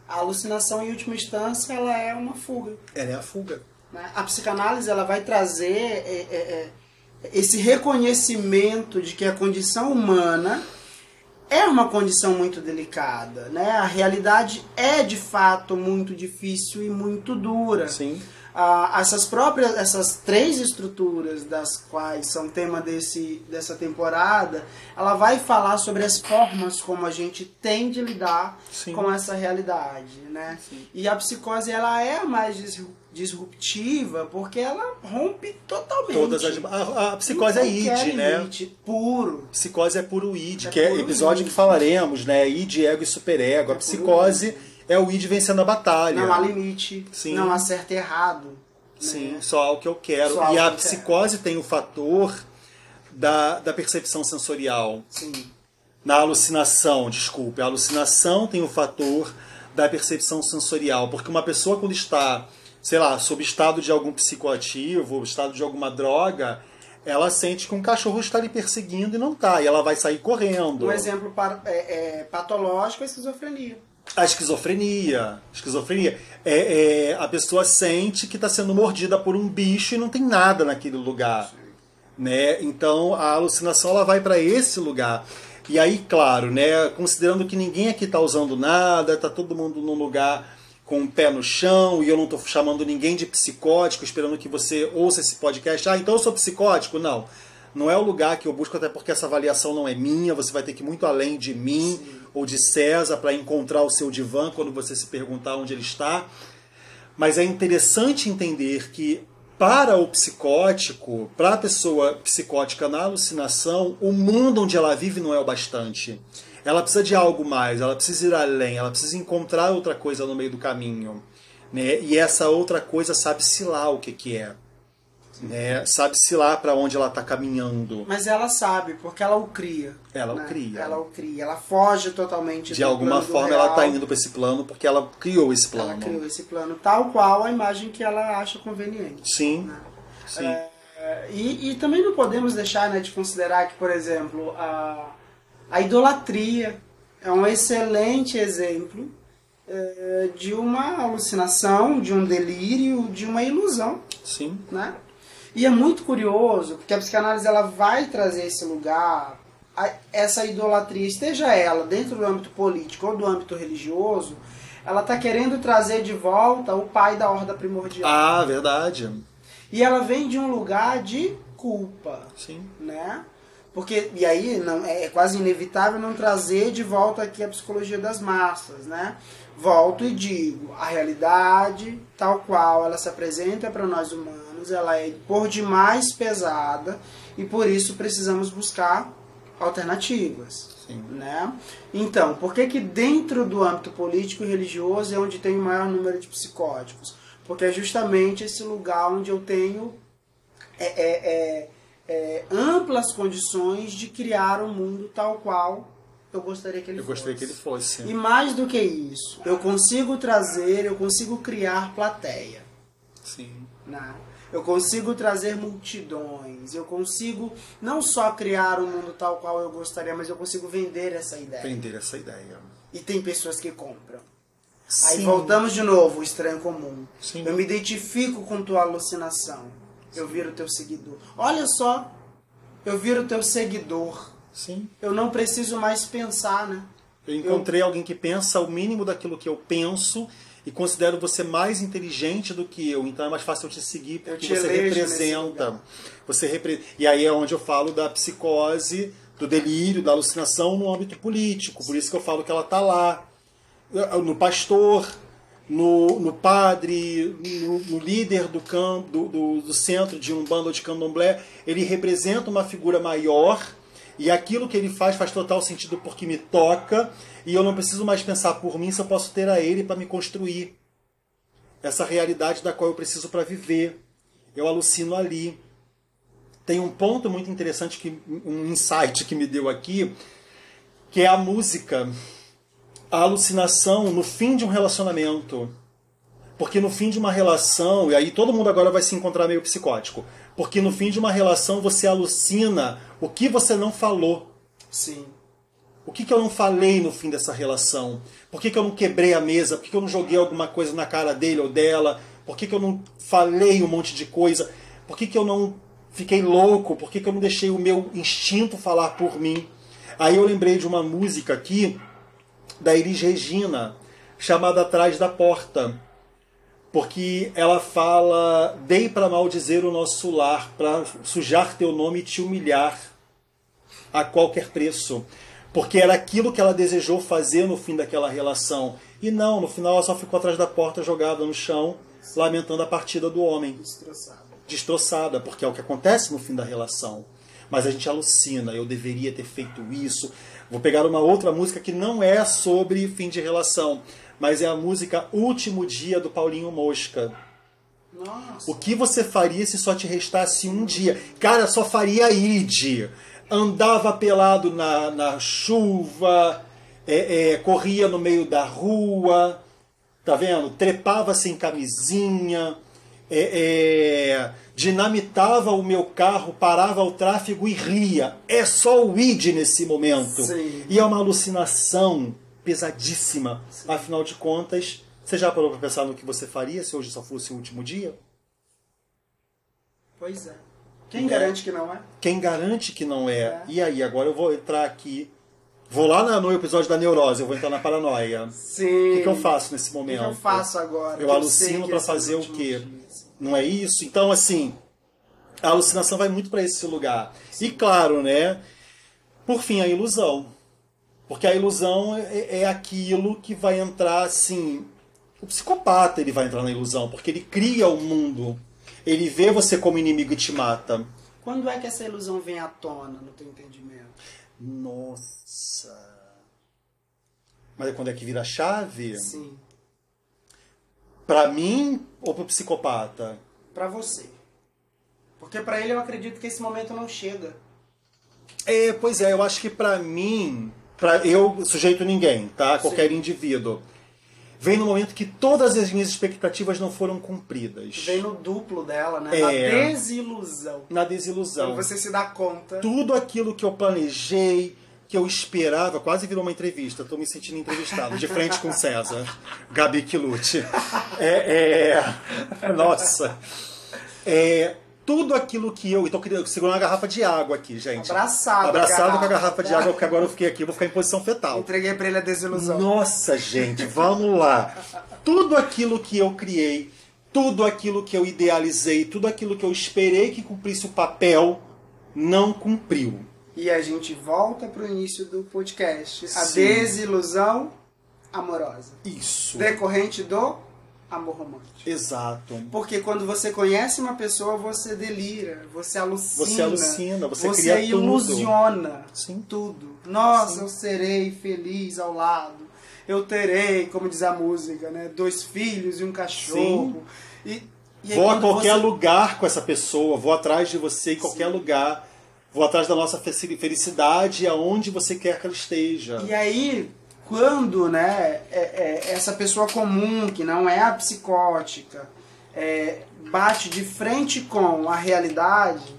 A alucinação, em última instância, ela é uma fuga. Ela é a fuga. né? A psicanálise ela vai trazer é, é, é, esse reconhecimento de que a condição humana é uma condição muito delicada. Né? A realidade é, de fato, muito difícil e muito dura. Sim. Ah, essas próprias essas três estruturas das quais são tema desse dessa temporada ela vai falar sobre as formas como a gente tem de lidar Sim. com essa realidade né e a psicose ela é a mais disru- disruptiva porque ela rompe totalmente Todas as, a, a psicose é id, né? puro Psicose é puro id, É que é episódio id. que falaremos, né? Id, ego e superego. A É puro psicose é o id vencendo a batalha. não há limite Sim. não há certo e errado Sim, né? só o que eu quero. Só e que a quero. psicose tem o fator da, da percepção sensorial. sim Na alucinação, desculpe, a alucinação tem o fator da percepção sensorial, porque uma pessoa quando está, sei lá, sob estado de algum psicoativo, estado de alguma droga, ela sente que um cachorro está lhe perseguindo e não está, e ela vai sair correndo. um exemplo é- é patológico é a esquizofrenia A esquizofrenia. Esquizofrenia. É, é, a pessoa sente que está sendo mordida por um bicho e não tem nada naquele lugar. Né? Então a alucinação ela vai para esse lugar. E aí, claro, né, considerando que ninguém aqui está usando nada, está todo mundo num lugar com o pé no chão, e eu não estou chamando ninguém de psicótico, esperando que você ouça esse podcast. Ah, então eu sou psicótico? Não. Não é o lugar que eu busco, até porque essa avaliação não é minha, você vai ter que ir muito além de mim ou de César para encontrar o seu divã quando você se perguntar onde ele está. Mas é interessante entender que para o psicótico, para a pessoa psicótica na alucinação, o mundo onde ela vive não é o bastante. Ela precisa de algo mais, ela precisa ir além, ela precisa encontrar outra coisa no meio do caminho. Né? E essa outra coisa sabe-se lá o que, que é. Né? Sabe-se lá para onde ela está caminhando. Mas ela sabe, porque ela o cria. Ela o né? cria. Ela o cria. Ela foge totalmente De alguma forma ela está indo para esse plano porque ela criou esse Ela plano. criou esse plano tal qual a imagem que ela acha conveniente. Sim, né? sim. É, e, e também não podemos deixar né, de considerar que, por exemplo, a, a idolatria é um excelente exemplo é, de uma alucinação, de um delírio, de uma ilusão. sim. né? E é muito curioso, porque a psicanálise ela vai trazer esse lugar, a- essa idolatria, esteja ela dentro do âmbito político ou do âmbito religioso, ela está querendo trazer de volta o pai da horda primordial. Ah, verdade. E ela vem de um lugar de culpa, Sim. né? Porque, e aí não, é quase inevitável não trazer de volta aqui a psicologia das massas, né? Volto e digo, a realidade tal qual ela se apresenta para nós humanos, ela é por demais pesada e por isso precisamos buscar alternativas. Sim. Né? Então, por que, que dentro do âmbito político e religioso é onde tem o maior número de psicóticos? Porque é justamente esse lugar onde eu tenho é, é, é, é, amplas condições de criar um mundo tal qual eu gostaria que ele Eu fosse. gostaria que ele fosse. E mais do que isso, eu consigo trazer, eu consigo criar plateia. Sim. Né? Eu consigo trazer multidões, eu consigo não só criar um mundo tal qual eu gostaria, mas eu consigo vender essa ideia. Vender essa ideia. E tem pessoas que compram. Aí Sim. voltamos de novo, o estranho comum. Sim. Eu me identifico com tua alucinação. Eu viro teu seguidor. Olha só, eu viro teu seguidor. Sim. Eu não preciso mais pensar, né? Eu encontrei alguém que pensa o mínimo daquilo que eu penso e considero você mais inteligente do que eu. Então é mais fácil eu te seguir porque te você representa. Você repre... E aí é onde eu falo da psicose, do delírio, da alucinação no âmbito político. Por isso que eu falo que ela está lá. No pastor, no, no padre, no, no líder do, campo, do, do, do centro de um bando de candomblé, ele representa uma figura maior e aquilo que ele faz faz total sentido porque me toca e eu não preciso mais pensar por mim se eu posso ter a ele para me construir essa realidade da qual eu preciso para viver. Eu alucino ali. Tem um ponto muito interessante, que, um insight que me deu aqui, que é a música a alucinação no fim de um relacionamento. Porque no fim de uma relação, e aí todo mundo agora vai se encontrar meio psicótico, porque no fim de uma relação você alucina o que você não falou. Sim. O que, que eu não falei no fim dessa relação? Por que, que eu não quebrei a mesa? Por que, que eu não joguei alguma coisa na cara dele ou dela? Por que, que eu não falei um monte de coisa? Por que, que eu não fiquei louco? Por que, que eu não deixei o meu instinto falar por mim? Aí eu lembrei de uma música aqui da Elis Regina, chamada Atrás da Porta. Porque ela fala: Dei para maldizer o nosso lar, para sujar teu nome e te humilhar a qualquer preço. Porque era aquilo que ela desejou fazer no fim daquela relação. E não, no final ela só ficou atrás da porta jogada no chão, lamentando a partida do homem Destroçado. destroçada, porque é o que acontece no fim da relação. Mas a gente alucina, eu deveria ter feito isso. Vou pegar uma outra música que não é sobre fim de relação, mas é a música Último Dia do Paulinho Mosca. Nossa. O que você faria se só te restasse um dia? Cara, só faria id. Andava pelado na, na chuva, é, é, corria no meio da rua, tá vendo? Trepava sem camisinha, é, é, dinamitava o meu carro, parava o tráfego e ria. É só o id nesse momento. Sim. E é uma alucinação pesadíssima. Afinal de contas, você já parou para pensar no que você faria se hoje só fosse o último dia? Pois é. Quem É. garante que não é? Quem garante que não é? É. E aí, agora eu vou entrar aqui. Vou lá na- no episódio da neurose, eu vou entrar na paranoia. O Sim. que, que eu faço nesse O que momento? eu faço agora? Eu Que alucino esses fazer o quê? dias. Não é isso? Então, assim, a alucinação vai muito para esse lugar. E claro, né? Por fim, a ilusão. Porque a ilusão é, é aquilo que vai entrar, assim. O psicopata ele vai entrar na ilusão, porque ele cria o mundo. Ele vê você como inimigo e te mata. Quando é que essa ilusão vem à tona no teu entendimento? Nossa. Mas é quando é que vira a chave? Sim. Pra mim ou pro psicopata? Pra você. Porque pra ele eu acredito que esse momento não chega. É, pois é, eu acho que pra mim, pra eu, sujeito ninguém, tá? Qualquer indivíduo. Vem no momento que todas as minhas expectativas não foram cumpridas. Vem no duplo dela, né? É. Na desilusão. Na desilusão. Quando você se dá conta. Tudo aquilo que eu planejei, que eu esperava, quase virou uma entrevista. Estou me sentindo entrevistado, de frente com César, Gabi Kilucci. É, é, nossa. É, tudo aquilo que eu. Estou segurando uma garrafa de água aqui, gente. Abraçado. Abraçado a com a garrafa de água, porque agora eu fiquei aqui, vou ficar em posição fetal. Entreguei pra ele a desilusão. Nossa, gente, vamos lá. Tudo aquilo que eu criei, tudo aquilo que eu idealizei, tudo aquilo que eu esperei que cumprisse o papel, não cumpriu. E a gente volta pro início do podcast. A Sim. desilusão amorosa. Isso. Decorrente do amor romântico. Exato. Porque quando você conhece uma pessoa, você delira, você alucina. Você alucina, você você cria tudo. ilusiona Sim. tudo. Nossa, Sim. eu serei feliz ao lado. Eu terei, como diz a música, né? Dois filhos e um cachorro. E, e aí Vou a qualquer você- lugar com essa pessoa, vou atrás de você em qualquer lugar, vou atrás da nossa fe- felicidade aonde você quer que ela esteja. E aí, quando né, é- é essa pessoa comum, que não é a psicótica, é, bate de frente com a realidade,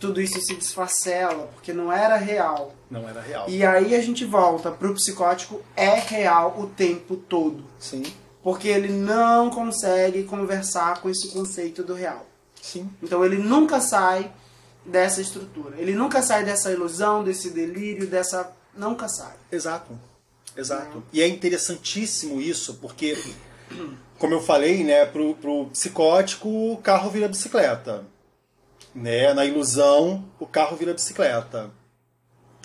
tudo isso se desfacela, porque não era real. Não era real. E aí a gente volta pro psicótico, é real o tempo todo. Sim, Porque ele não consegue conversar com esse conceito do real. sim. Então ele nunca sai dessa estrutura. Ele nunca sai dessa ilusão, desse delírio, dessa. Nunca sai. Exato. Exato. E é interessantíssimo isso, porque, como eu falei, né, pro, pro psicótico, o carro vira bicicleta. Né? Na ilusão, o carro vira bicicleta.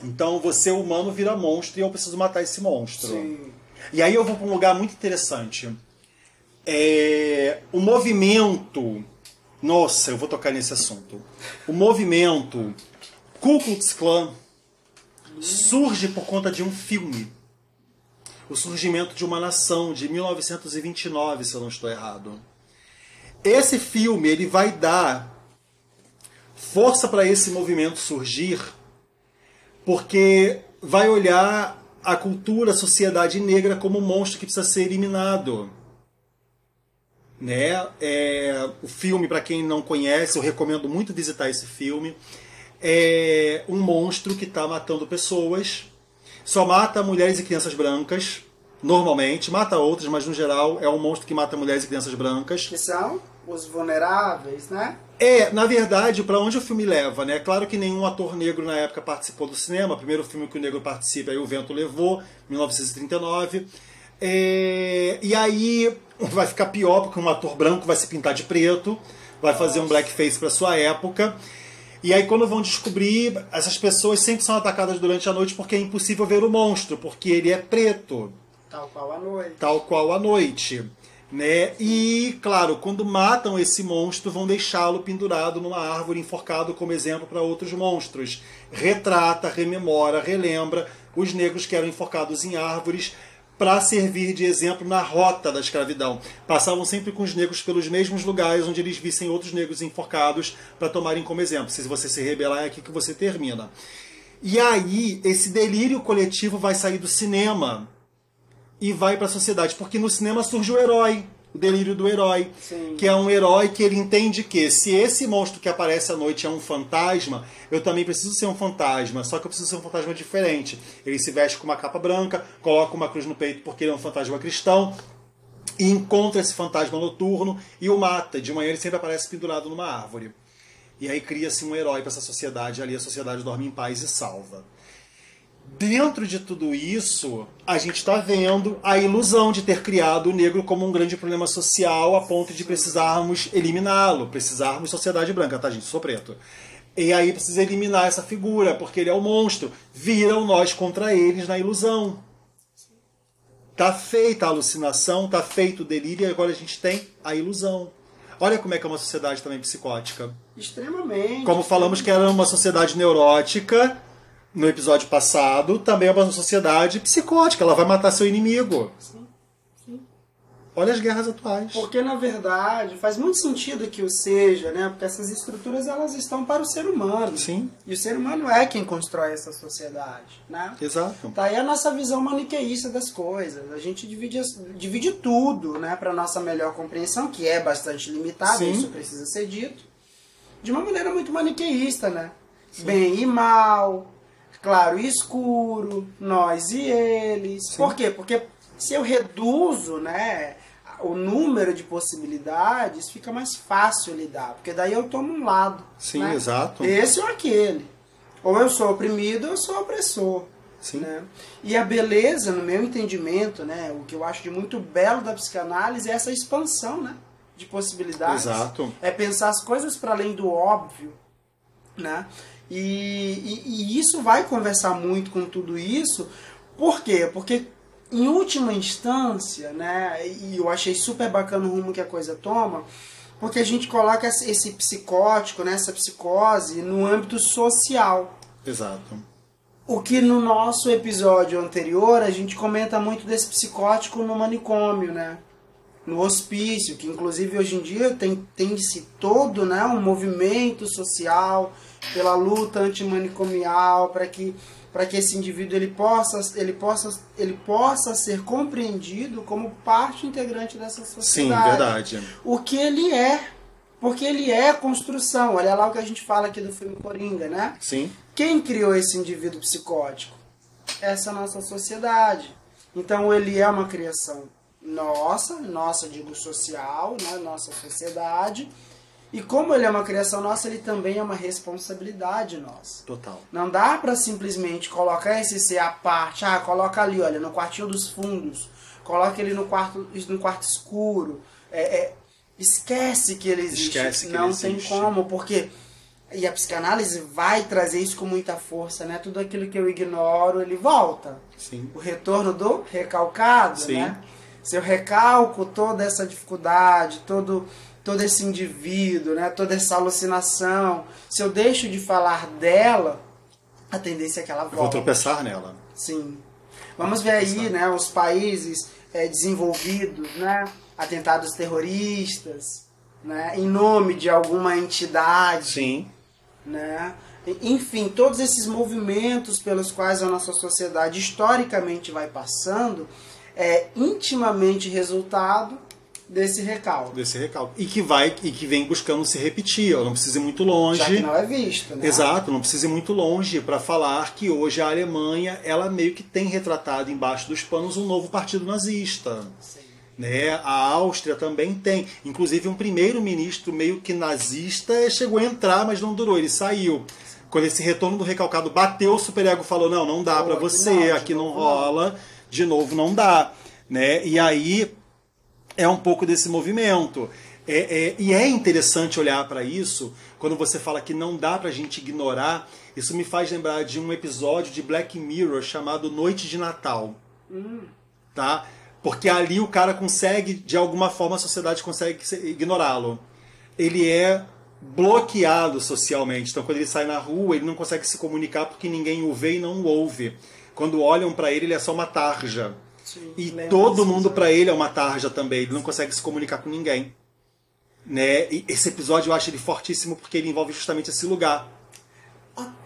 Então você, humano, vira monstro e eu preciso matar esse monstro. Sim. E aí eu vou para um lugar muito interessante. É, o movimento. Nossa, eu vou tocar nesse assunto. O movimento Ku Klux Klan surge por conta de um filme. O surgimento de uma nação, de 1929, se eu não estou errado. Esse filme ele vai dar força para esse movimento surgir, porque vai olhar a cultura, a sociedade negra como um monstro que precisa ser eliminado. Né? É, o filme, para quem não conhece, eu recomendo muito visitar esse filme. É um monstro que está matando pessoas. Só mata mulheres e crianças brancas, normalmente. Mata outras, mas no geral é um monstro que mata mulheres e crianças brancas. Que são os vulneráveis, né? É, na verdade, para onde o filme leva, né? Claro que nenhum ator negro na época participou do cinema. O primeiro filme que o negro participa é O Vento Levou, 1939. É, e aí vai ficar pior porque um ator branco vai se pintar de preto, vai fazer um blackface para sua época. E aí quando vão descobrir, essas pessoas sempre são atacadas durante a noite porque é impossível ver o monstro, porque ele é preto Tal qual a noite. tal qual a noite. Né? E, claro, quando matam esse monstro, vão deixá-lo pendurado numa árvore, enforcado como exemplo para outros monstros. Retrata, rememora, relembra os negros que eram enforcados em árvores para servir de exemplo na rota da escravidão. Passavam sempre com os negros pelos mesmos lugares onde eles vissem outros negros enforcados para tomarem como exemplo. Se você se rebelar, é aqui que você termina. E aí, esse delírio coletivo vai sair do cinema e vai para a sociedade, porque no cinema surge o herói, o delírio do herói, Sim. que é um herói que ele entende que se esse monstro que aparece à noite é um fantasma, eu também preciso ser um fantasma, só que eu preciso ser um fantasma diferente. Ele se veste com uma capa branca, coloca uma cruz no peito porque ele é um fantasma cristão, e encontra esse fantasma noturno e o mata. De manhã ele sempre aparece pendurado numa árvore. E aí cria-se um herói para essa sociedade, ali a sociedade dorme em paz e salva. Dentro de tudo isso, a gente está vendo a ilusão de ter criado o negro como um grande problema social a ponto de precisarmos eliminá-lo, precisarmos sociedade branca, tá, gente? Sou preto. E aí precisa eliminar essa figura, porque ele é o monstro. Viram nós contra eles na ilusão. Tá feita a alucinação, tá feito o delírio, e agora a gente tem a ilusão. Olha como é que é uma sociedade também psicótica. Extremamente. Como falamos que era uma sociedade neurótica no episódio passado, também é uma sociedade psicótica. Ela vai matar seu inimigo. Sim, sim. Olha as guerras atuais. Porque na verdade faz muito sentido que o seja, né? Porque essas estruturas elas estão para o ser humano. Sim, E o ser humano é quem constrói essa sociedade, né? exato. Tá aí a nossa visão maniqueísta das coisas. A gente divide, divide tudo, né, para nossa melhor compreensão, que é bastante limitada, Sim. isso precisa ser dito, de uma maneira muito maniqueísta, né? Bem e mal, claro e escuro, nós e eles. Por quê? Porque se eu reduzo, né, o número de possibilidades, fica mais fácil lidar, porque daí eu tomo um lado. Sim, né? exato. Esse ou aquele. Ou eu sou oprimido ou eu sou opressor. Sim. Né? E a beleza, no meu entendimento, né, o que eu acho de muito belo da psicanálise é essa expansão né, de possibilidades. Exato. É pensar as coisas para além do óbvio. né? E, e, e isso vai conversar muito com tudo isso. Por quê? Porque em última instância, né? E eu achei super bacana o rumo que a coisa toma, porque a gente coloca esse psicótico, né, essa psicose no âmbito social. Exato. O que no nosso episódio anterior a gente comenta muito desse psicótico no manicômio, né? No hospício, que inclusive hoje em dia tem, tem-se todo né, um movimento social pela luta antimanicomial para que para que esse indivíduo ele possa, ele, possa, ele possa ser compreendido como parte integrante dessa sociedade. Sim, verdade. O que ele é. Porque ele é construção. Olha lá o que a gente fala aqui do filme Coringa, né? Sim. Quem criou esse indivíduo psicótico? Essa nossa sociedade. Então ele é uma criação nossa, nossa digo social, né? nossa sociedade e como ele é uma criação nossa, ele também é uma responsabilidade nossa. Total. Não dá para simplesmente colocar esse ser à parte. Ah, coloca ali, olha, no quartinho dos fundos. Coloca ele no quarto, no quarto escuro. É, é, esquece que ele existe. Esquece que Não ele tem existe. como, porque e a psicanálise vai trazer isso com muita força, né? Tudo aquilo que eu ignoro, ele volta. Sim. O retorno do recalcado, Sim. né? Se eu recalco toda essa dificuldade, todo todo esse indivíduo, né? Toda essa alucinação, se eu deixo de falar dela, a tendência é que ela Eu vou volte. tropeçar nela. Sim. Vamos ver aí, né, os países eh, desenvolvidos, né, atentados terroristas, né, em nome de alguma entidade, Sim. né? Enfim, todos esses movimentos pelos quais a nossa sociedade historicamente vai passando é intimamente resultado desse recalque. Desse recalque. E que vai e que vem buscando se repetir. Eu não preciso ir muito longe. Já que não é visto, né? Exato, não precisa ir muito longe para falar que hoje a Alemanha ela meio que tem retratado embaixo dos panos um novo partido nazista. Sim. Né? A Áustria também tem. Inclusive um primeiro-ministro meio que nazista chegou a entrar, mas não durou, ele saiu. Quando esse retorno do recalcado bateu, o superego falou: não, não dá para você, não, aqui não novo rola, de novo não dá. Né? E aí é um pouco desse movimento. É, é- e é interessante olhar para isso quando você fala que não dá pra gente ignorar. Isso me faz lembrar de um episódio de Black Mirror chamado Noite de Natal. Tá? Porque ali o cara consegue, de alguma forma, a sociedade consegue se- ignorá-lo. Ele é bloqueado socialmente. Então, quando ele sai na rua, ele não consegue se comunicar porque ninguém o vê e não o ouve. Quando olham pra ele, ele é só uma tarja. Sim, E todo mundo pra ele é uma tarja também. Ele não consegue se comunicar com ninguém. Né? E esse episódio eu acho ele fortíssimo porque ele envolve justamente esse lugar.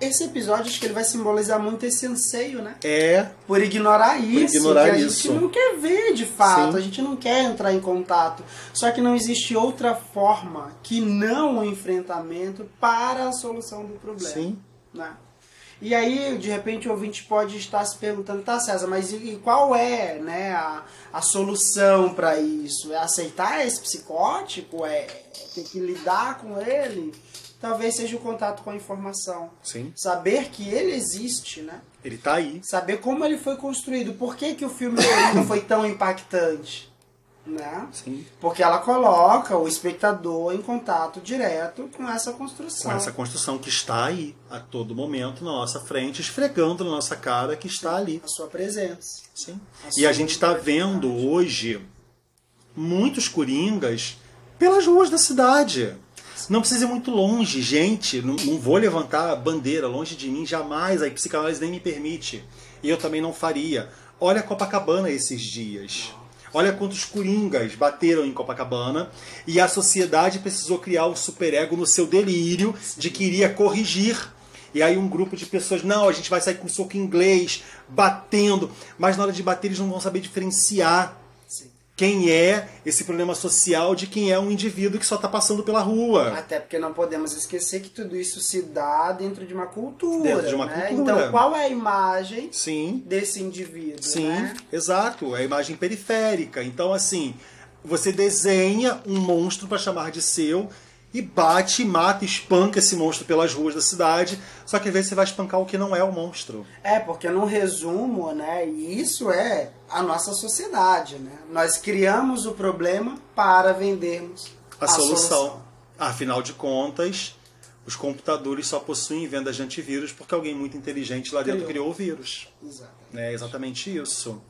Esse episódio acho que ele vai simbolizar muito esse anseio, né? É, Por ignorar isso, ignorar que a isso. gente não quer ver de fato, Sim. a gente não quer entrar em contato. Só que não existe outra forma que não o enfrentamento para a solução do problema. sim. né? E aí, de repente, o ouvinte pode estar se perguntando, tá, César, mas e, qual é né, a, a solução para isso? É aceitar esse psicótipo? É ter que lidar com ele? Talvez seja o contato com a informação. Sim. Saber que ele existe, né? Ele tá aí. Saber como ele foi construído. Por que, que o filme foi tão impactante? Né? Sim. Porque ela coloca o espectador em contato direto com essa construção. Com essa construção que está aí, a todo momento, na nossa frente, esfregando na nossa cara que está ali. A sua presença. Sim. A E a gente está vendo hoje muitos coringas pelas ruas da cidade. Não precisa ir muito longe, gente. Não, não vou levantar a bandeira longe de mim, jamais. A psicanálise nem me permite. E eu também não faria. Olha Copacabana esses dias. Olha quantos coringas bateram em Copacabana e a sociedade precisou criar um superego no seu delírio de que iria corrigir. E aí um grupo de pessoas, não, a gente vai sair com soco inglês, batendo, mas na hora de bater eles não vão saber diferenciar. Quem é esse problema social de quem é um indivíduo que só está passando pela rua. Até porque não podemos esquecer que tudo isso se dá dentro de uma cultura. Dentro de uma né? cultura. Então, qual é a imagem Sim, desse indivíduo? sim, né? exato. É a imagem periférica. Então, assim, você desenha um monstro para chamar de seu e bate, mata, espanca esse monstro pelas ruas da cidade. Só que às vezes você vai espancar o que não é o monstro. É, porque no resumo, né, e isso é a nossa sociedade, né? Nós criamos o problema para vendermos A, solução. Afinal de contas, os computadores só possuem vendas de antivírus porque alguém muito inteligente lá dentro Criou. criou o vírus. Exato. É exatamente isso.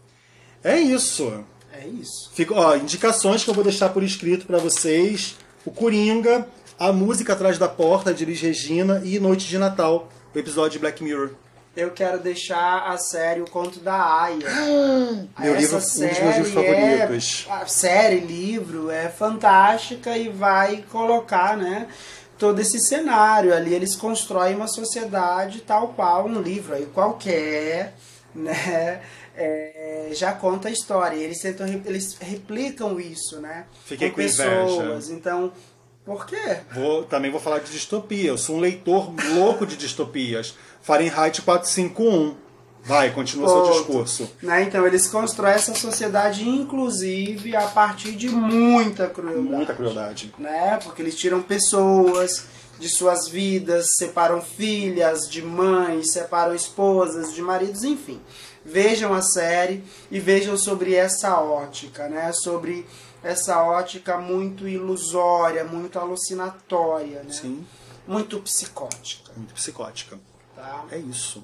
É isso. É isso. Fico, ó, indicações que eu vou deixar por escrito para vocês: o Coringa, a música atrás da porta de Elis Regina e Noite de Natal, o episódio de Black Mirror. Eu quero deixar a série O Conto da Aya. Meu Essa livro- um dos meus série livros favoritos. É, a série, livro, é fantástica e vai colocar, né? Todo esse cenário ali, eles constroem uma sociedade tal qual um livro aí qualquer, né? É, já conta a história. Eles tentam, eles replicam isso, né? Fiquei com pessoas. Então, por quê? Vou, também vou falar de distopia. Eu sou um leitor louco de distopias. Fahrenheit 451. Vai, continua seu Ponto. discurso. Né? Então eles constroem essa sociedade, inclusive, a partir de muita crueldade. Muita crueldade. Né? Porque eles tiram pessoas de suas vidas, separam filhas de mães, separam esposas de maridos, enfim. Vejam a série e vejam sobre essa ótica, né? Sobre essa ótica muito ilusória, muito alucinatória, né? Sim, Muito psicótica, muito psicótica. tá? É isso.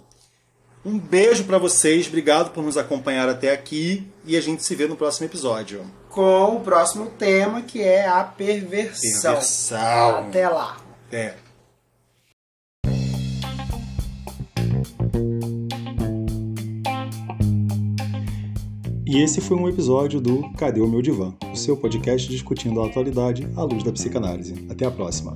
Um beijo pra vocês, obrigado por nos acompanhar até aqui e a gente se vê no próximo episódio. Com o próximo tema que é a perversão. Perversão. Até lá. É. E esse foi um episódio do Cadê o meu divã? O seu podcast discutindo a atualidade à luz da psicanálise. Até a próxima.